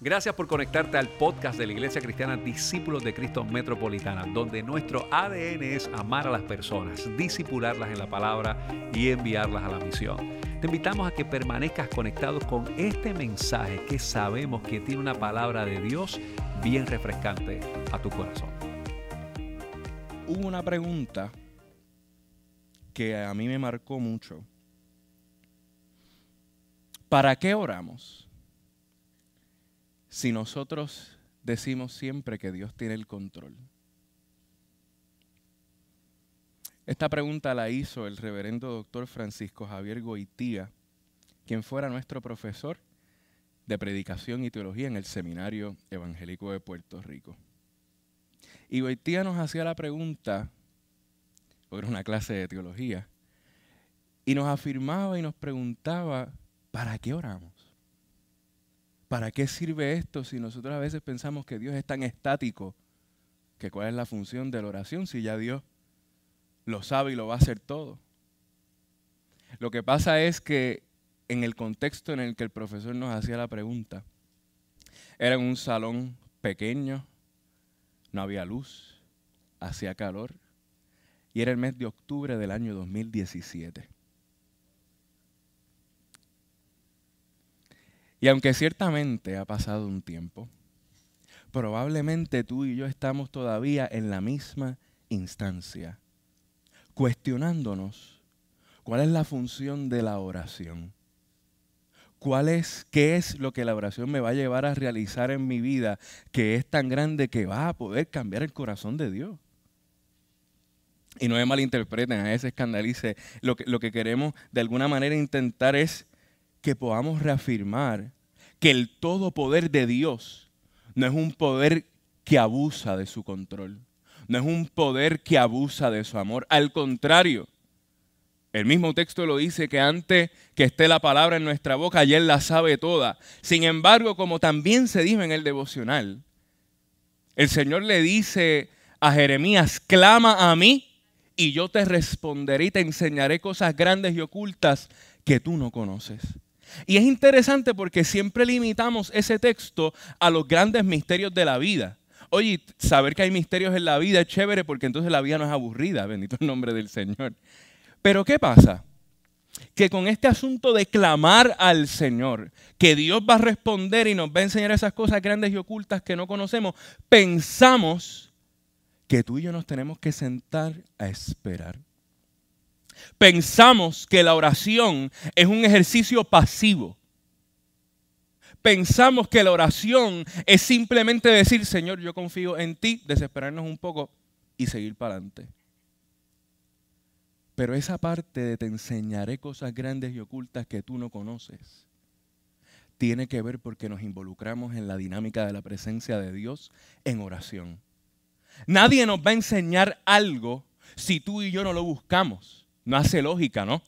Gracias por conectarte al podcast de la Iglesia Cristiana Discípulos de Cristo Metropolitana, donde nuestro ADN es amar a las personas, disipularlas en la palabra y enviarlas a la misión. Te invitamos a que permanezcas conectado con este mensaje que sabemos que tiene una palabra de Dios bien refrescante a tu corazón. Hubo una pregunta que a mí me marcó mucho. ¿Para qué oramos? Si nosotros decimos siempre que Dios tiene el control? Esta pregunta la hizo el reverendo doctor Francisco Javier Goitía, quien fuera nuestro profesor de predicación y teología en el Seminario Evangélico de Puerto Rico. Y Goitía nos hacía la pregunta, era una clase de teología, y nos afirmaba y nos preguntaba, ¿para qué oramos? ¿Para qué sirve esto si nosotros a veces pensamos que Dios es tan estático? Que cuál es la función de la oración si ya Dios lo sabe y lo va a hacer todo. Lo que pasa es que en el contexto en el que el profesor nos hacía la pregunta, era en un salón pequeño, no había luz, hacía calor, y era el mes de octubre del año 2017. Y aunque ciertamente ha pasado un tiempo, probablemente tú y yo estamos todavía en la misma instancia, cuestionándonos cuál es la función de la oración. ¿Cuál es, qué es lo que la oración me va a llevar a realizar en mi vida que es tan grande que va a poder cambiar el corazón de Dios? Y no me malinterpreten, a ese escandalice. Lo que, lo que queremos de alguna manera intentar es que podamos reafirmar que el todo poder de Dios no es un poder que abusa de su control, no es un poder que abusa de su amor, al contrario. El mismo texto lo dice que antes que esté la palabra en nuestra boca, Él la sabe toda. Sin embargo, como también se dijo en el devocional, el Señor le dice a Jeremías, clama a mí y yo te responderé y te enseñaré cosas grandes y ocultas que tú no conoces. Y es interesante porque siempre limitamos ese texto a los grandes misterios de la vida. Oye, saber que hay misterios en la vida es chévere porque entonces la vida no es aburrida, bendito el nombre del Señor. Pero ¿qué pasa? Que con este asunto de clamar al Señor, que Dios va a responder y nos va a enseñar esas cosas grandes y ocultas que no conocemos, pensamos que tú y yo nos tenemos que sentar a esperar pensamos que la oración es un ejercicio pasivo. Pensamos que la oración es simplemente decir, Señor, yo confío en ti, desesperarnos un poco y seguir para adelante. Pero esa parte de te enseñaré cosas grandes y ocultas que tú no conoces, tiene que ver porque nos involucramos en la dinámica de la presencia de Dios en oración. Nadie nos va a enseñar algo si tú y yo no lo buscamos. No hace lógica, ¿no?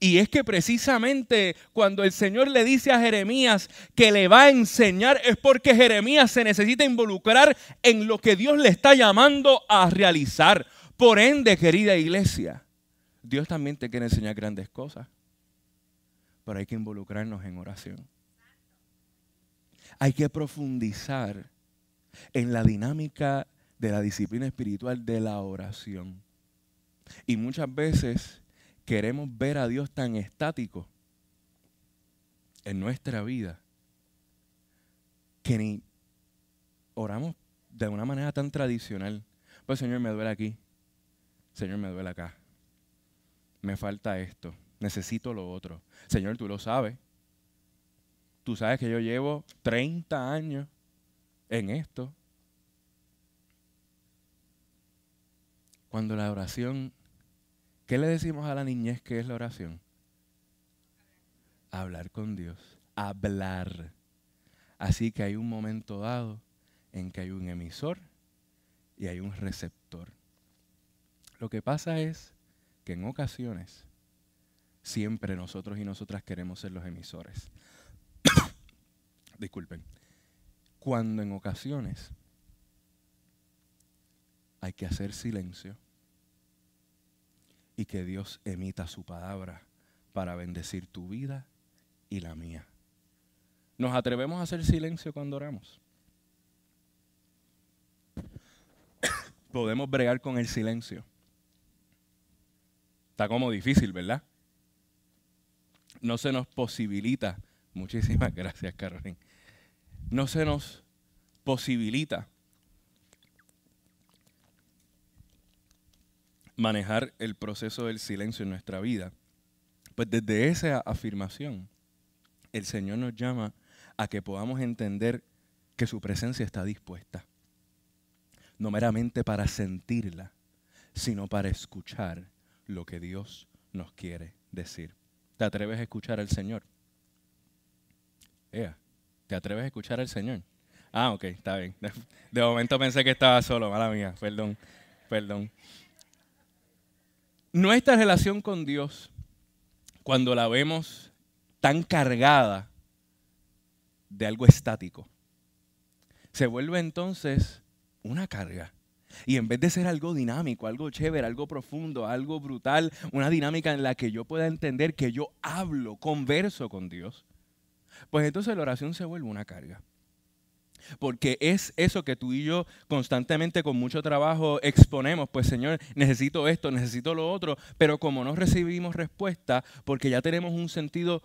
Y es que precisamente cuando el Señor le dice a Jeremías que le va a enseñar es porque Jeremías se necesita involucrar en lo que Dios le está llamando a realizar. Por ende, querida iglesia, Dios también te quiere enseñar grandes cosas, pero hay que involucrarnos en oración. Hay que profundizar en la dinámica de la disciplina espiritual de la oración. Y muchas veces queremos ver a Dios tan estático en nuestra vida que ni oramos de una manera tan tradicional. Pues Señor, me duele aquí. Señor, me duele acá. Me falta esto. Necesito lo otro. Señor, tú lo sabes. Tú sabes que yo llevo 30 años en esto. Cuando la oración ¿Qué le decimos a la niñez que es la oración? Hablar con Dios, hablar. Así que hay un momento dado en que hay un emisor y hay un receptor. Lo que pasa es que en ocasiones siempre nosotros y nosotras queremos ser los emisores. Disculpen. Cuando en ocasiones hay que hacer silencio y que Dios emita su palabra para bendecir tu vida y la mía. ¿Nos atrevemos a hacer silencio cuando oramos? Podemos bregar con el silencio. Está como difícil, ¿verdad? No se nos posibilita. Muchísimas gracias, Carolina. No se nos posibilita manejar el proceso del silencio en nuestra vida. Pues desde esa afirmación, el Señor nos llama a que podamos entender que su presencia está dispuesta. No meramente para sentirla, sino para escuchar lo que Dios nos quiere decir. ¿Te atreves a escuchar al Señor? Ea, ¿te atreves a escuchar al Señor? Ah, ok, está bien. De momento pensé que estaba solo, mala mía, perdón, perdón. Nuestra relación con Dios, cuando la vemos tan cargada de algo estático, se vuelve entonces una carga. Y en vez de ser algo dinámico, algo chévere, algo profundo, algo brutal, una dinámica en la que yo pueda entender que yo hablo, converso con Dios, pues entonces la oración se vuelve una carga. Porque es eso que tú y yo constantemente con mucho trabajo exponemos, pues Señor, necesito esto, necesito lo otro, pero como no recibimos respuesta, porque ya tenemos un sentido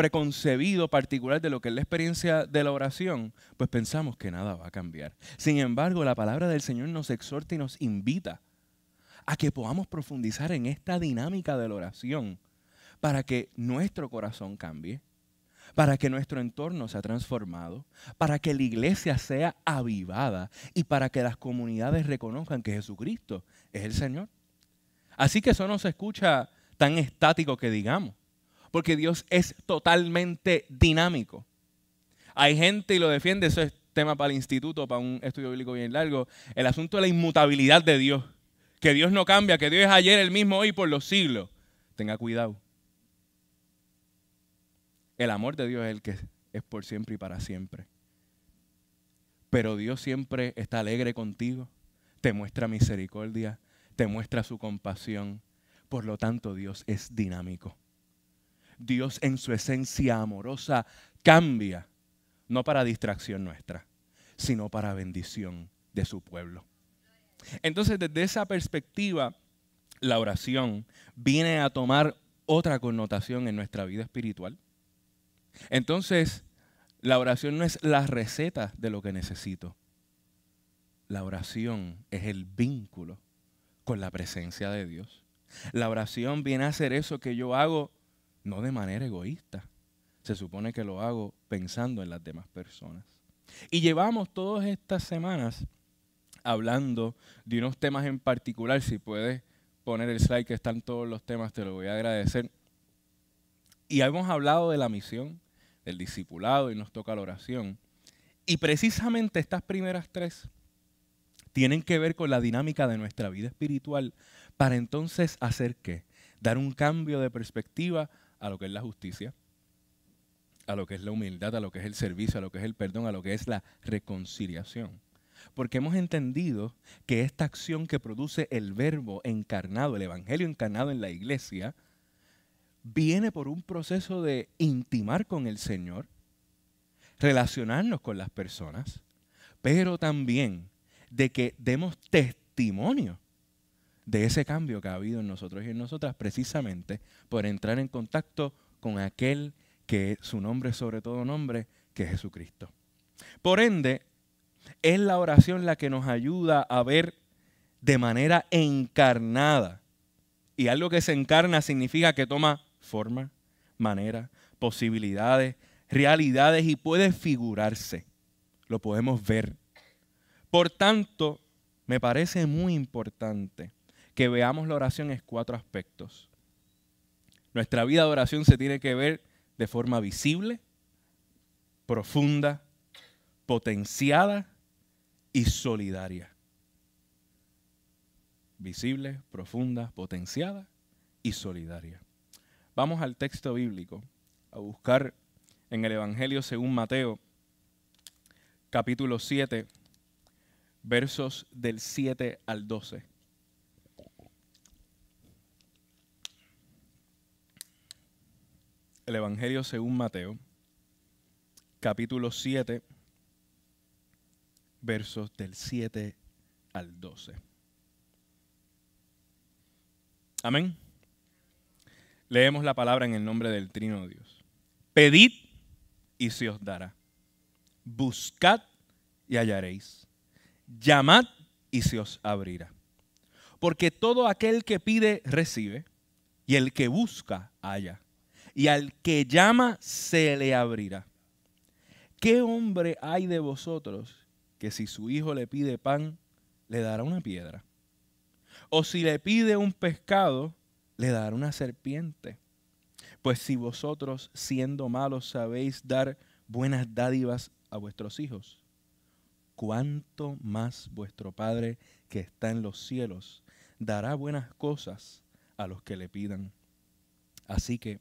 preconcebido particular de lo que es la experiencia de la oración, pues pensamos que nada va a cambiar. Sin embargo, la palabra del Señor nos exhorta y nos invita a que podamos profundizar en esta dinámica de la oración para que nuestro corazón cambie, para que nuestro entorno sea transformado, para que la iglesia sea avivada y para que las comunidades reconozcan que Jesucristo es el Señor. Así que eso no se escucha tan estático que digamos, porque Dios es totalmente dinámico. Hay gente y lo defiende, eso es tema para el instituto, para un estudio bíblico bien largo, el asunto de la inmutabilidad de Dios, que Dios no cambia, que Dios es ayer, el mismo hoy por los siglos. Tenga cuidado. El amor de Dios es el que es por siempre y para siempre. Pero Dios siempre está alegre contigo, te muestra misericordia, te muestra su compasión. Por lo tanto, Dios es dinámico. Dios en su esencia amorosa cambia, no para distracción nuestra, sino para bendición de su pueblo. Entonces, desde esa perspectiva, la oración viene a tomar otra connotación en nuestra vida espiritual. Entonces, la oración no es la receta de lo que necesito. La oración es el vínculo con la presencia de Dios. La oración viene a ser eso que yo hago no de manera egoísta. Se supone que lo hago pensando en las demás personas. Y llevamos todas estas semanas hablando de unos temas en particular. Si puedes poner el slide que están todos los temas, te lo voy a agradecer. Y hemos hablado de la misión, del discipulado y nos toca la oración. Y precisamente estas primeras tres tienen que ver con la dinámica de nuestra vida espiritual para entonces hacer qué? Dar un cambio de perspectiva a lo que es la justicia, a lo que es la humildad, a lo que es el servicio, a lo que es el perdón, a lo que es la reconciliación. Porque hemos entendido que esta acción que produce el verbo encarnado, el evangelio encarnado en la iglesia, viene por un proceso de intimar con el Señor, relacionarnos con las personas, pero también de que demos testimonio de ese cambio que ha habido en nosotros y en nosotras precisamente por entrar en contacto con aquel que su nombre sobre todo nombre, que es Jesucristo. Por ende, es la oración la que nos ayuda a ver de manera encarnada. Y algo que se encarna significa que toma forma, manera, posibilidades, realidades y puede figurarse. Lo podemos ver. Por tanto, me parece muy importante que veamos la oración en cuatro aspectos. Nuestra vida de oración se tiene que ver de forma visible, profunda, potenciada y solidaria. Visible, profunda, potenciada y solidaria. Vamos al texto bíblico, a buscar en el Evangelio según Mateo, capítulo 7, versos del 7 al 12. El Evangelio según Mateo, capítulo 7, versos del 7 al 12. Amén. Leemos la palabra en el nombre del Trino Dios. Pedid y se os dará. Buscad y hallaréis. Llamad y se os abrirá. Porque todo aquel que pide, recibe, y el que busca, halla, y al que llama, se le abrirá. ¿Qué hombre hay de vosotros que si su hijo le pide pan, le dará una piedra? O si le pide un pescado, le dará una serpiente. Pues si vosotros, siendo malos, sabéis dar buenas dádivas a vuestros hijos, cuánto más vuestro Padre que está en los cielos dará buenas cosas a los que le pidan. Así que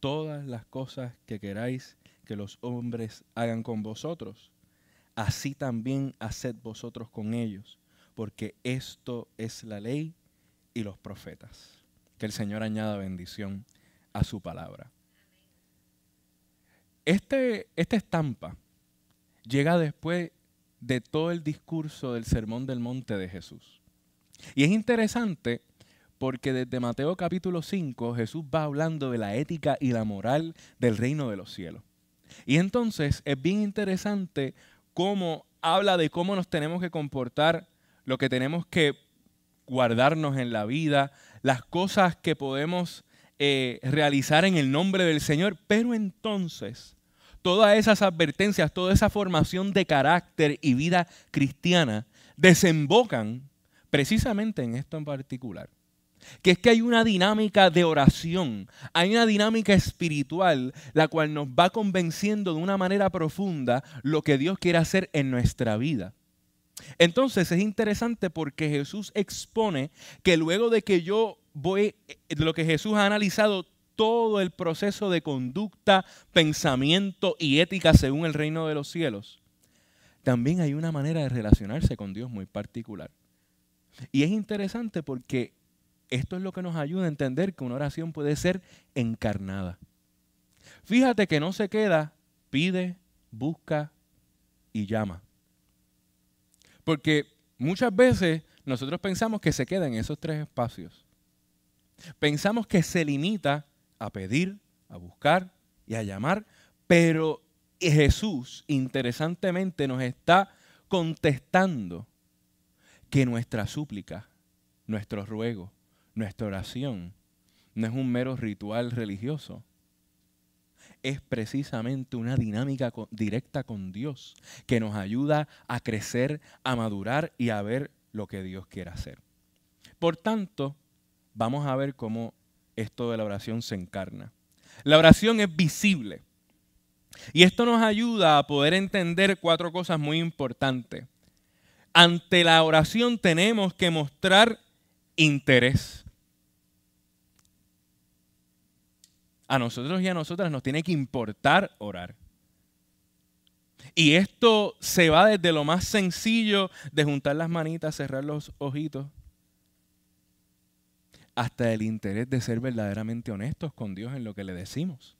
todas las cosas que queráis que los hombres hagan con vosotros, así también haced vosotros con ellos, porque esto es la ley y los profetas. Que el Señor añada bendición a su palabra. Este, esta estampa llega después de todo el discurso del Sermón del Monte de Jesús. Y es interesante porque desde Mateo capítulo 5 Jesús va hablando de la ética y la moral del reino de los cielos. Y entonces es bien interesante cómo habla de cómo nos tenemos que comportar, lo que tenemos que guardarnos en la vida, las cosas que podemos eh, realizar en el nombre del Señor, pero entonces todas esas advertencias, toda esa formación de carácter y vida cristiana desembocan precisamente en esto en particular que es que hay una dinámica de oración, hay una dinámica espiritual, la cual nos va convenciendo de una manera profunda lo que Dios quiere hacer en nuestra vida. Entonces es interesante porque Jesús expone que luego de que yo voy, de lo que Jesús ha analizado todo el proceso de conducta, pensamiento y ética según el reino de los cielos, también hay una manera de relacionarse con Dios muy particular. Y es interesante porque esto es lo que nos ayuda a entender que una oración puede ser encarnada. Fíjate que no se queda, pide, busca y llama. Porque muchas veces nosotros pensamos que se queda en esos tres espacios. Pensamos que se limita a pedir, a buscar y a llamar, pero Jesús interesantemente nos está contestando que nuestra súplica, nuestro ruego, nuestra oración no es un mero ritual religioso. Es precisamente una dinámica directa con Dios que nos ayuda a crecer, a madurar y a ver lo que Dios quiere hacer. Por tanto, vamos a ver cómo esto de la oración se encarna. La oración es visible. Y esto nos ayuda a poder entender cuatro cosas muy importantes. Ante la oración tenemos que mostrar interés. A nosotros y a nosotras nos tiene que importar orar. Y esto se va desde lo más sencillo de juntar las manitas, cerrar los ojitos, hasta el interés de ser verdaderamente honestos con Dios en lo que le decimos.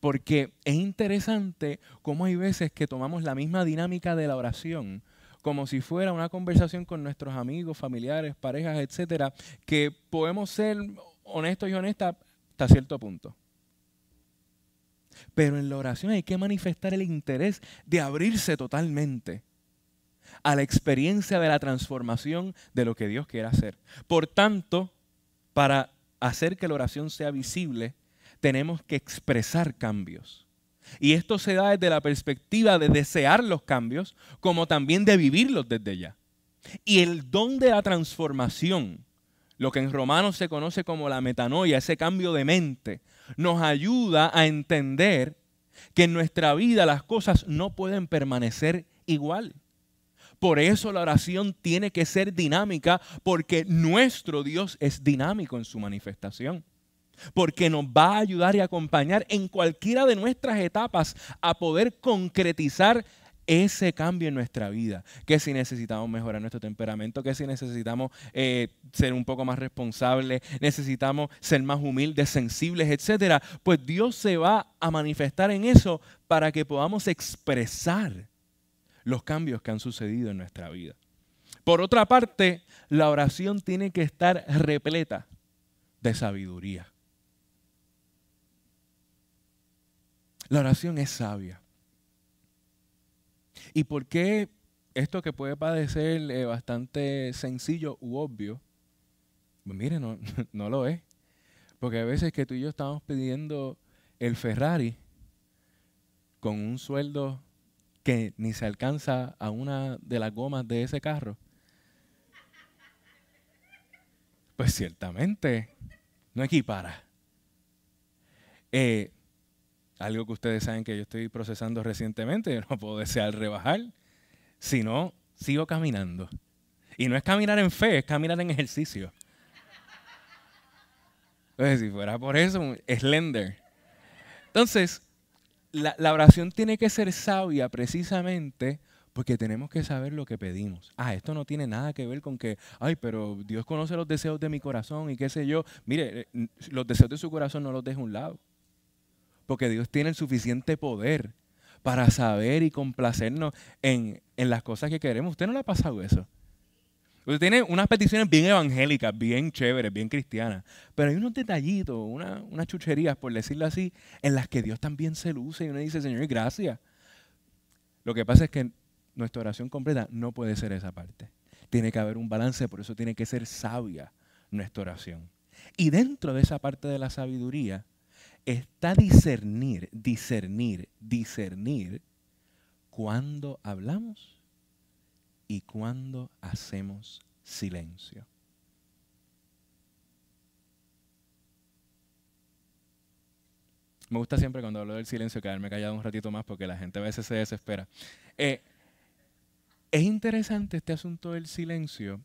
Porque es interesante cómo hay veces que tomamos la misma dinámica de la oración como si fuera una conversación con nuestros amigos, familiares, parejas, etcétera, que podemos ser honestos y honestas hasta cierto punto. Pero en la oración hay que manifestar el interés de abrirse totalmente a la experiencia de la transformación de lo que Dios quiere hacer. Por tanto, para hacer que la oración sea visible, tenemos que expresar cambios. Y esto se da desde la perspectiva de desear los cambios, como también de vivirlos desde ya. Y el don de la transformación lo que en Romanos se conoce como la metanoia, ese cambio de mente, nos ayuda a entender que en nuestra vida las cosas no pueden permanecer igual. Por eso la oración tiene que ser dinámica, porque nuestro Dios es dinámico en su manifestación. Porque nos va a ayudar y acompañar en cualquiera de nuestras etapas a poder concretizar ese cambio en nuestra vida, que si necesitamos mejorar nuestro temperamento, que si necesitamos eh, ser un poco más responsables, necesitamos ser más humildes, sensibles, etcétera, pues Dios se va a manifestar en eso para que podamos expresar los cambios que han sucedido en nuestra vida. Por otra parte, la oración tiene que estar repleta de sabiduría. La oración es sabia. ¿Y por qué esto que puede parecer eh, bastante sencillo u obvio? Pues mire, no, no lo es. Porque a veces que tú y yo estamos pidiendo el Ferrari con un sueldo que ni se alcanza a una de las gomas de ese carro. Pues ciertamente no equipara. Eh, algo que ustedes saben que yo estoy procesando recientemente, yo no puedo desear rebajar, sino sigo caminando. Y no es caminar en fe, es caminar en ejercicio. Entonces, si fuera por eso, slender. Entonces, la, la, oración tiene que ser sabia precisamente porque tenemos que saber lo que pedimos. Ah, esto no tiene nada que ver con que, ay, pero Dios conoce los deseos de mi corazón y qué sé yo. Mire, eh, los deseos de su corazón no los deje a un lado porque Dios tiene el suficiente poder para saber y complacernos en, las cosas que queremos. ¿Usted no le ha pasado eso? Usted tiene unas peticiones bien evangélicas, bien chéveres, bien cristianas, pero hay unos detallitos, unas chucherías, por decirlo así, en las que Dios también se luce y uno dice, Señor, gracias. Lo que pasa es que nuestra oración completa no puede ser esa parte. Tiene que haber un balance, por eso tiene que ser sabia nuestra oración. Y dentro de esa parte de la sabiduría está discernir, discernir, discernir cuando hablamos y cuando hacemos silencio. Me gusta siempre cuando hablo del silencio quedarme callado un ratito más porque la gente a veces se desespera. Eh, es interesante este asunto del silencio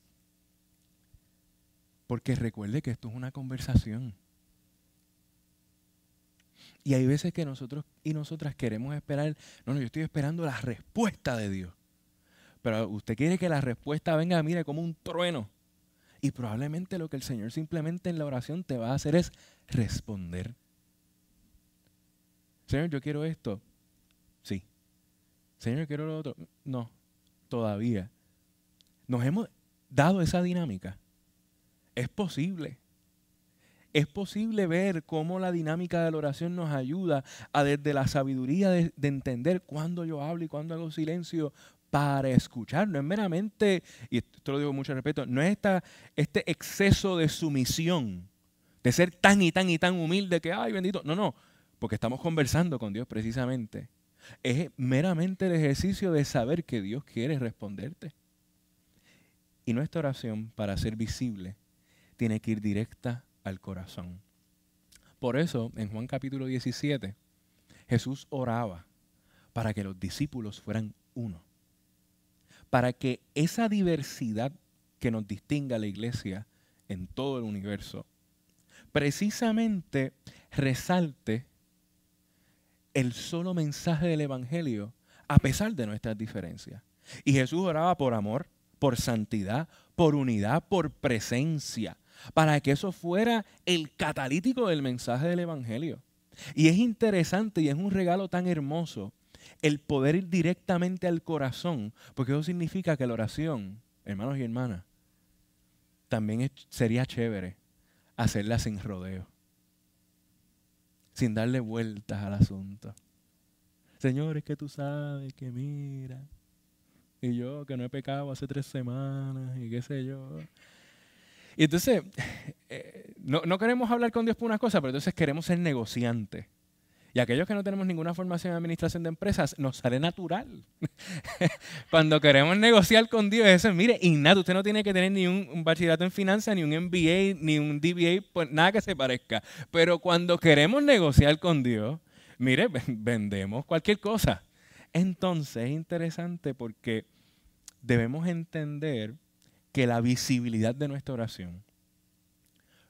porque recuerde que esto es una conversación. Y hay veces que nosotros y nosotras queremos esperar, no, no, yo estoy esperando la respuesta de Dios. Pero usted quiere que la respuesta venga, mire, como un trueno. Y probablemente lo que el Señor simplemente en la oración te va a hacer es responder. Señor, yo quiero esto. Sí. Señor, quiero lo otro. No, todavía. Nos hemos dado esa dinámica. Es posible es posible ver cómo la dinámica de la oración nos ayuda a desde la sabiduría de, entender cuándo yo hablo y cuándo hago silencio para escuchar. No es meramente, y esto lo digo mucho respeto, no es este exceso de sumisión, de ser tan y tan y tan humilde que, ay bendito, no, no, porque estamos conversando con Dios precisamente. Es meramente el ejercicio de saber que Dios quiere responderte. Y nuestra oración, para ser visible, tiene que ir directa al corazón. Por eso, en Juan capítulo 17, Jesús oraba para que los discípulos fueran uno. Para que esa diversidad que nos distinga a la iglesia en todo el universo, precisamente resalte el solo mensaje del Evangelio a pesar de nuestras diferencias. Y Jesús oraba por amor, por santidad, por unidad, por presencia, para que eso fuera el catalítico del mensaje del Evangelio. Y es interesante y es un regalo tan hermoso el poder ir directamente al corazón, porque eso significa que la oración, hermanos y hermanas, también sería chévere hacerla sin rodeo, sin darle vueltas al asunto. Señor, es que tú sabes que mira, y yo que no he pecado hace tres semanas, y qué sé yo. Y entonces, eh, no, queremos hablar con Dios por una cosa, pero entonces queremos ser negociantes. Y aquellos que no tenemos ninguna formación en administración de empresas, nos sale natural. Cuando queremos negociar con Dios, eso es, mire, innato, usted no tiene que tener ni un, bachillerato en finanzas, ni un MBA, ni un DBA, pues nada que se parezca. Pero cuando queremos negociar con Dios, mire, vendemos cualquier cosa. Entonces es interesante porque debemos entender que la visibilidad de nuestra oración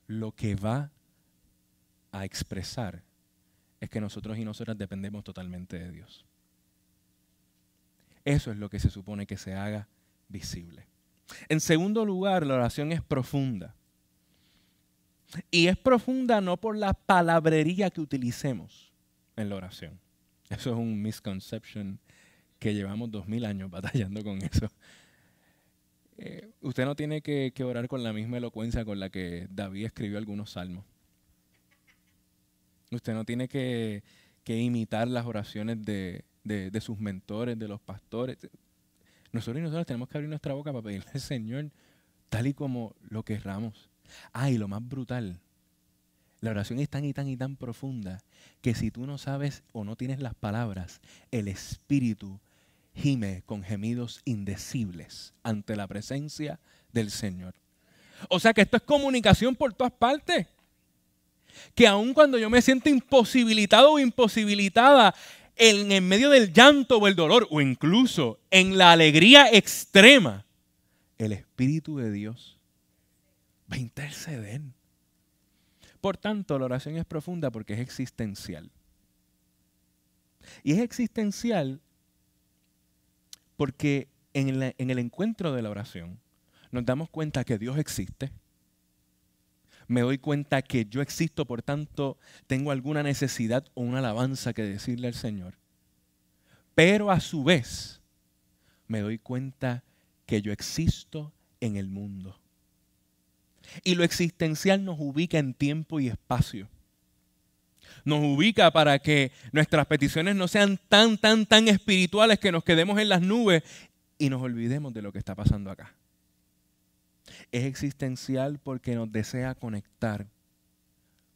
lo que va a expresar es que nosotros y nosotras dependemos totalmente de Dios. Eso es lo que se supone que se haga visible. En segundo lugar, la oración es profunda. Y es profunda no por la palabrería que utilicemos en la oración. Eso es un misconception que llevamos dos mil años batallando con eso. Eh, usted no tiene que, orar con la misma elocuencia con la que David escribió algunos salmos. Usted no tiene que, imitar las oraciones de, de, sus mentores, de los pastores. Nosotros y nosotros tenemos que abrir nuestra boca para pedirle al Señor tal y como lo querramos. Ah, y lo más brutal, la oración es tan y tan y tan profunda que si tú no sabes o no tienes las palabras, el Espíritu gime con gemidos indecibles ante la presencia del Señor. O sea que esto es comunicación por todas partes. Que aun cuando yo me siento imposibilitado o imposibilitada en, en medio del llanto o el dolor o incluso en la alegría extrema, el Espíritu de Dios va a interceder. Por tanto, la oración es profunda porque es existencial. Y es existencial porque en, el encuentro de la oración nos damos cuenta que Dios existe. Me doy cuenta que yo existo, por tanto, tengo alguna necesidad o una alabanza que decirle al Señor. Pero a su vez, me doy cuenta que yo existo en el mundo. Y lo existencial nos ubica en tiempo y espacio. Nos ubica para que nuestras peticiones no sean tan, tan, tan espirituales que nos quedemos en las nubes y nos olvidemos de lo que está pasando acá. Es existencial porque nos desea conectar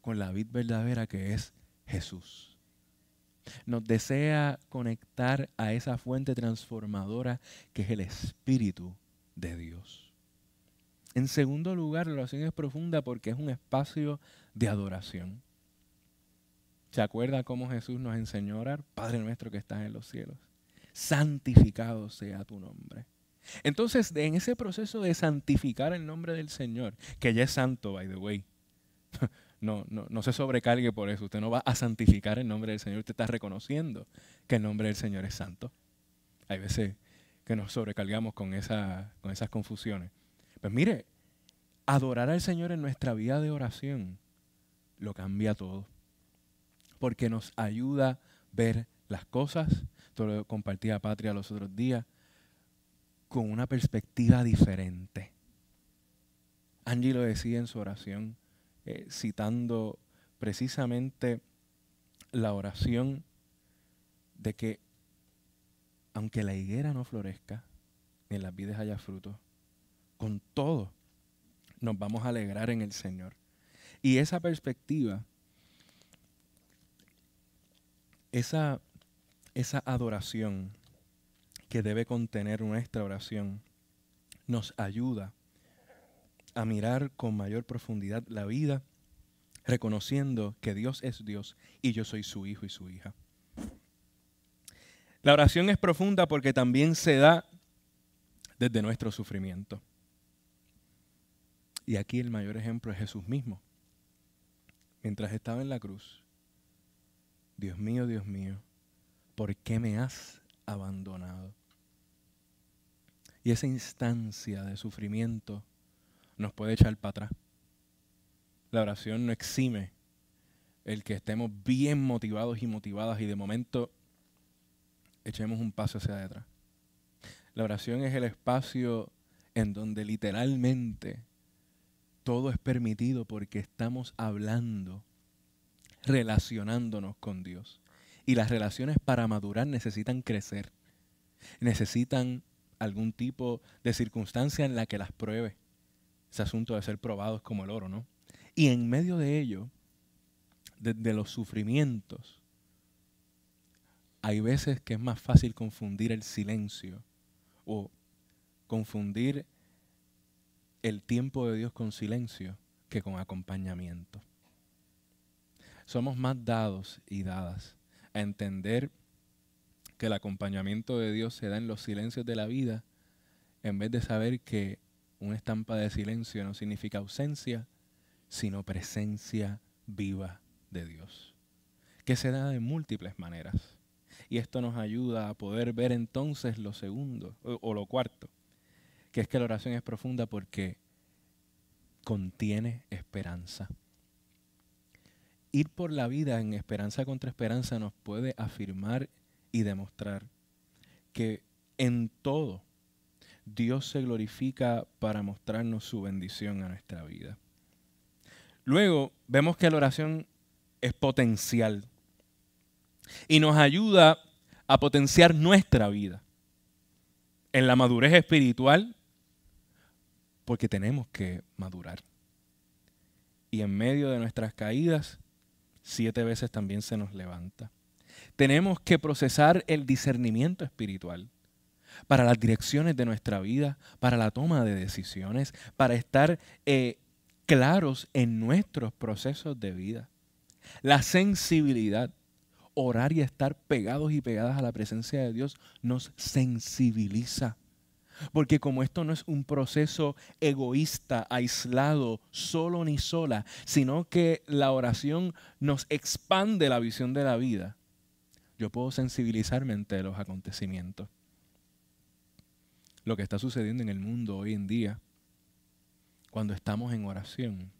con la vida verdadera que es Jesús. Nos desea conectar a esa fuente transformadora que es el Espíritu de Dios. En segundo lugar, la oración es profunda porque es un espacio de adoración. ¿Se acuerda cómo Jesús nos enseñó a orar? Padre nuestro que estás en los cielos, santificado sea tu nombre. Entonces, en ese proceso de santificar el nombre del Señor, que ya es santo, by the way, no, no, no se sobrecargue por eso. Usted no va a santificar el nombre del Señor, usted está reconociendo que el nombre del Señor es santo. Hay veces que nos sobrecargamos con, esa, con esas confusiones. Pues mire, adorar al Señor en nuestra vida de oración lo cambia todo. Porque nos ayuda a ver las cosas, todo lo compartía Patria los otros días, con una perspectiva diferente. Angie lo decía en su oración, eh, citando precisamente la oración de que aunque la higuera no florezca, ni en las vides haya frutos, con todo nos vamos a alegrar en el Señor. Y esa perspectiva, esa, esa adoración que debe contener nuestra oración, nos ayuda a mirar con mayor profundidad la vida, reconociendo que Dios es Dios y yo soy su hijo y su hija. La oración es profunda porque también se da desde nuestro sufrimiento. Y aquí el mayor ejemplo es Jesús mismo. Mientras estaba en la cruz, Dios mío, Dios mío, ¿por qué me has abandonado? Y esa instancia de sufrimiento nos puede echar para atrás. La oración no exime el que estemos bien motivados y motivadas y de momento echemos un paso hacia atrás. La oración es el espacio en donde literalmente todo es permitido porque estamos hablando, relacionándonos con Dios. Y las relaciones para madurar necesitan crecer. Necesitan algún tipo de circunstancia en la que las pruebe. Ese asunto de ser probados como el oro, ¿no? Y en medio de ello, de, los sufrimientos, hay veces que es más fácil confundir el silencio o confundir el tiempo de Dios con silencio que con acompañamiento. Somos más dados y dadas a entender que el acompañamiento de Dios se da en los silencios de la vida, en vez de saber que una estampa de silencio no significa ausencia, sino presencia viva de Dios, que se da de múltiples maneras. Y esto nos ayuda a poder ver entonces lo segundo, o, o lo cuarto, que es que la oración es profunda porque contiene esperanza. Ir por la vida en esperanza contra esperanza nos puede afirmar y demostrar que en todo Dios se glorifica para mostrarnos su bendición a nuestra vida. Luego vemos que la oración es potencial y nos ayuda a potenciar nuestra vida en la madurez espiritual porque tenemos que madurar. Y en medio de nuestras caídas, siete veces también se nos levanta. Tenemos que procesar el discernimiento espiritual para las direcciones de nuestra vida, para la toma de decisiones, para estar eh, claros en nuestros procesos de vida. La sensibilidad, orar y estar pegados y pegadas a la presencia de Dios nos sensibiliza. Porque como esto no es un proceso egoísta, aislado, solo ni sola, sino que la oración nos expande la visión de la vida, yo puedo sensibilizarme ante los acontecimientos. Lo que está sucediendo en el mundo hoy en día, cuando estamos en oración,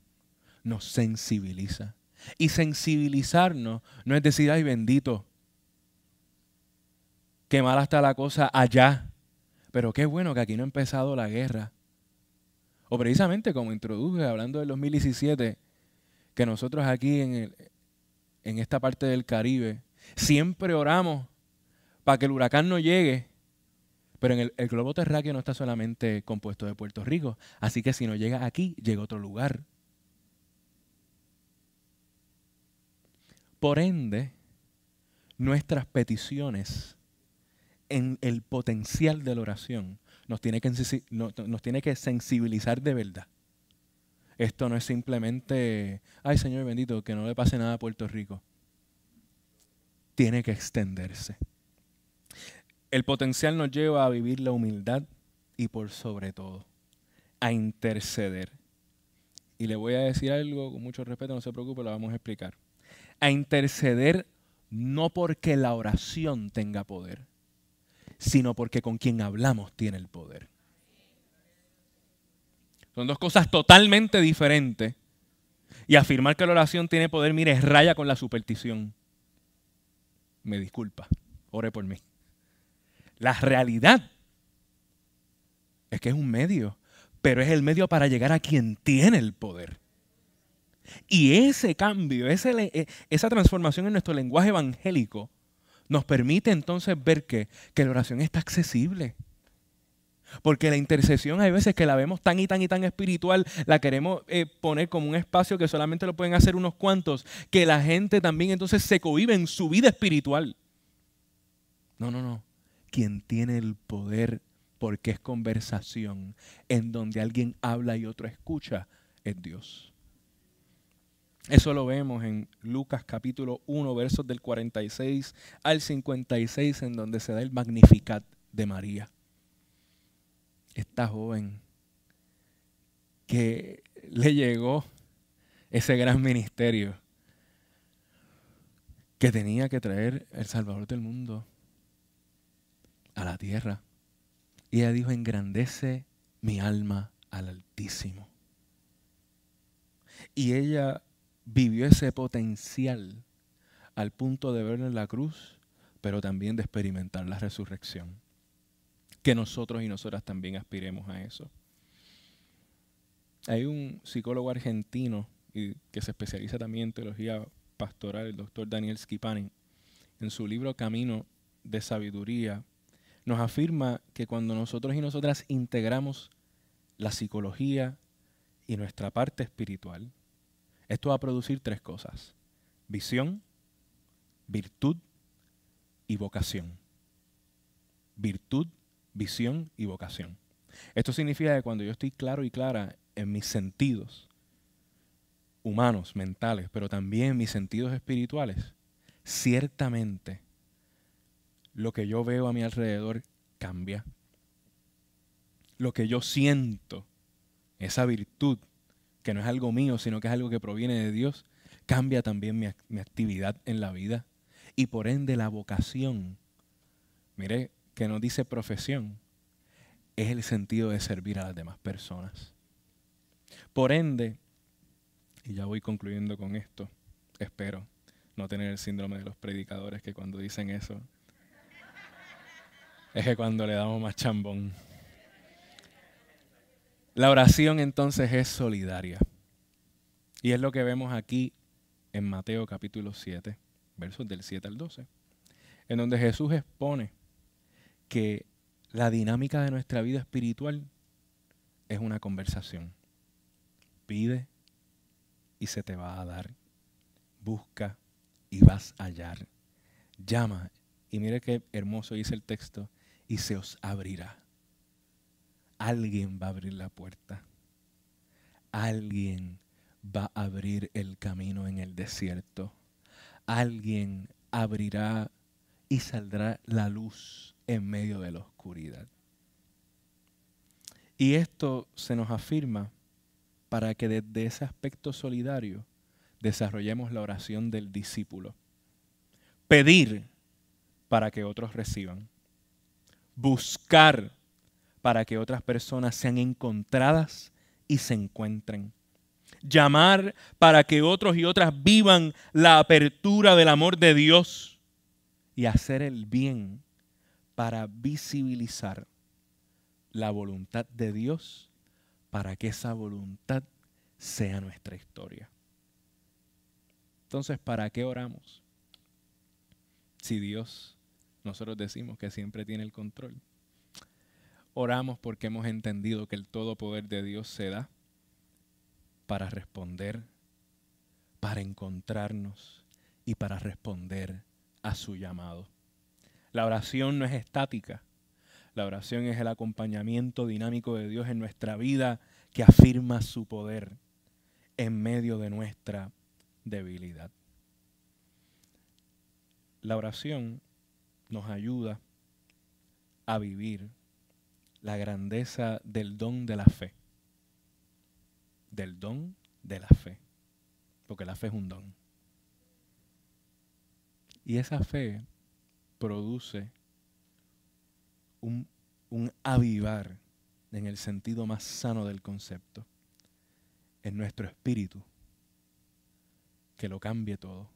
nos sensibiliza. Y sensibilizarnos no es decir, ay bendito, qué mala está la cosa allá, pero qué bueno que aquí no ha empezado la guerra. O precisamente como introduje hablando del 2017, que nosotros aquí en, en esta parte del Caribe Siempre oramos para que el huracán no llegue. Pero en el, globo terráqueo no está solamente compuesto de Puerto Rico. Así que si no llega aquí, llega a otro lugar. Por ende, nuestras peticiones en el potencial de la oración nos tiene, que, nos tiene que sensibilizar de verdad. Esto no es simplemente, ay Señor bendito, que no le pase nada a Puerto Rico tiene que extenderse. El potencial nos lleva a vivir la humildad y por sobre todo a interceder. Y le voy a decir algo con mucho respeto, no se preocupe, lo vamos a explicar. A interceder no porque la oración tenga poder, sino porque con quien hablamos tiene el poder. Son dos cosas totalmente diferentes. Y afirmar que la oración tiene poder, mire, es raya con la superstición me disculpa, ore por mí. La realidad es que es un medio, pero es el medio para llegar a quien tiene el poder. Y ese cambio, e, esa transformación en nuestro lenguaje evangélico nos permite entonces ver que, que la oración está accesible. Porque la intercesión hay veces que la vemos tan y tan y tan espiritual, la queremos eh, poner como un espacio que solamente lo pueden hacer unos cuantos, que la gente también entonces se cohibe en su vida espiritual. No, no, no. Quien tiene el poder, porque es conversación, en donde alguien habla y otro escucha, es Dios. Eso lo vemos en Lucas capítulo 1, versos del 46 al 56, en donde se da el Magnificat de María esta joven que le llegó ese gran ministerio que tenía que traer el Salvador del mundo a la tierra. Y ella dijo, engrandece mi alma al Altísimo. Y ella vivió ese potencial al punto de verlo en la cruz, pero también de experimentar la resurrección que nosotros y nosotras también aspiremos a eso. Hay un psicólogo argentino que se especializa también en teología pastoral, el doctor Daniel Skipani, en su libro Camino de Sabiduría, nos afirma que cuando nosotros y nosotras integramos la psicología y nuestra parte espiritual, esto va a producir tres cosas. Visión, virtud y vocación. Virtud, visión y vocación. Esto significa que cuando yo estoy claro y clara en mis sentidos humanos, mentales, pero también en mis sentidos espirituales, ciertamente lo que yo veo a mi alrededor cambia. Lo que yo siento, esa virtud, que no es algo mío, sino que es algo que proviene de Dios, cambia también mi, mi actividad en la vida. Y por ende la vocación, mire que no dice profesión, es el sentido de servir a las demás personas. Por ende, y ya voy concluyendo con esto, espero no tener el síndrome de los predicadores que cuando dicen eso, es que cuando le damos más chambón. La oración entonces es solidaria. Y es lo que vemos aquí en Mateo capítulo 7, versos del 7 al 12, en donde Jesús expone que la dinámica de nuestra vida espiritual es una conversación. Pide y se te va a dar. Busca y vas a hallar. Llama y mire qué hermoso dice el texto y se os abrirá. Alguien va a abrir la puerta. Alguien va a abrir el camino en el desierto. Alguien abrirá y saldrá la luz en medio de la oscuridad. Y esto se nos afirma para que desde ese aspecto solidario desarrollemos la oración del discípulo. Pedir para que otros reciban. Buscar para que otras personas sean encontradas y se encuentren. Llamar para que otros y otras vivan la apertura del amor de Dios. Y hacer el bien para visibilizar la voluntad de Dios para que esa voluntad sea nuestra historia. Entonces, ¿para qué oramos? Si Dios, nosotros decimos que siempre tiene el control. Oramos porque hemos entendido que el todo poder de Dios se da para responder, para encontrarnos y para responder a su llamado. La oración no es estática. La oración es el acompañamiento dinámico de Dios en nuestra vida que afirma su poder en medio de nuestra debilidad. La oración nos ayuda a vivir la grandeza del don de la fe. Del don de la fe. Porque la fe es un don. Y esa fe produce un, un avivar en el sentido más sano del concepto en nuestro espíritu que lo cambie todo,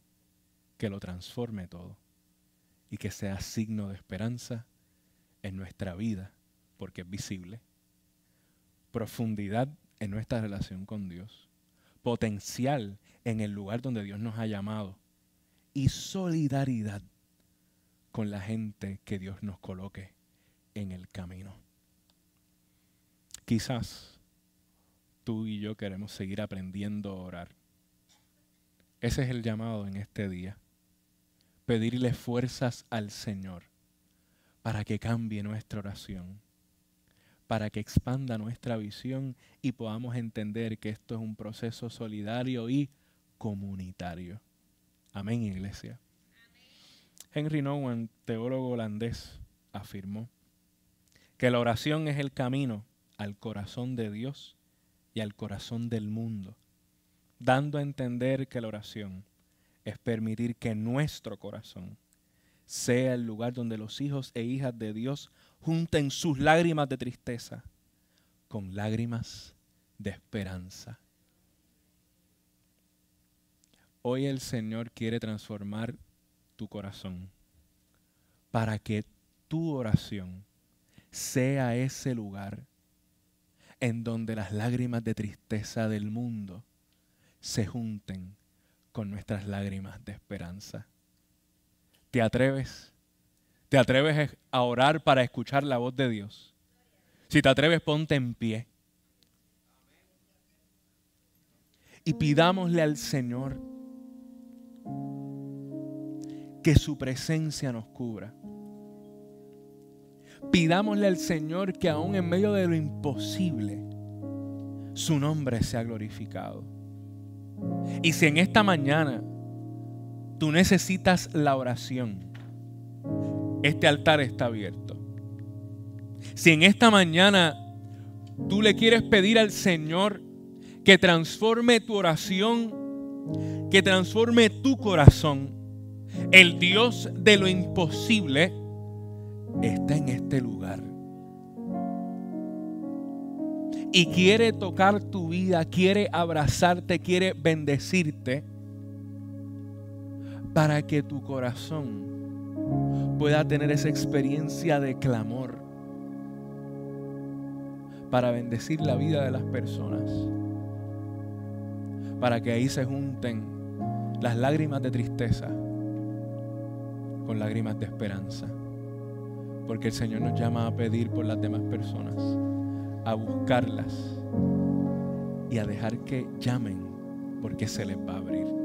que lo transforme todo y que sea signo de esperanza en nuestra vida porque es visible, profundidad en nuestra relación con Dios, potencial en el lugar donde Dios nos ha llamado y solidaridad con la gente que Dios nos coloque en el camino. Quizás tú y yo queremos seguir aprendiendo a orar. Ese es el llamado en este día. Pedirle fuerzas al Señor para que cambie nuestra oración para que expanda nuestra visión y podamos entender que esto es un proceso solidario y comunitario. Amén, iglesia. Henry Nouwen, teólogo holandés, afirmó que la oración es el camino al corazón de Dios y al corazón del mundo, dando a entender que la oración es permitir que nuestro corazón sea el lugar donde los hijos e hijas de Dios junten sus lágrimas de tristeza con lágrimas de esperanza. Hoy el Señor quiere transformar tu corazón para que tu oración sea ese lugar en donde las lágrimas de tristeza del mundo se junten con nuestras lágrimas de esperanza. ¿Te atreves? ¿Te atreves a orar para escuchar la voz de Dios? Si te atreves, ponte en pie. Y pidámosle al Señor que su presencia nos cubra. Pidámosle al Señor que aún en medio de lo imposible, su nombre sea glorificado. Y si en esta mañana tú necesitas la oración, este altar está abierto. Si en esta mañana tú le quieres pedir al Señor que transforme tu oración, que transforme tu corazón, El Dios de lo imposible está en este lugar. Y quiere tocar tu vida, quiere abrazarte, quiere bendecirte para que tu corazón pueda tener esa experiencia de clamor para bendecir la vida de las personas. Para que ahí se junten las lágrimas de tristeza con lágrimas de esperanza. Porque el Señor nos llama a pedir por las demás personas, a buscarlas y a dejar que llamen porque se les va a abrir.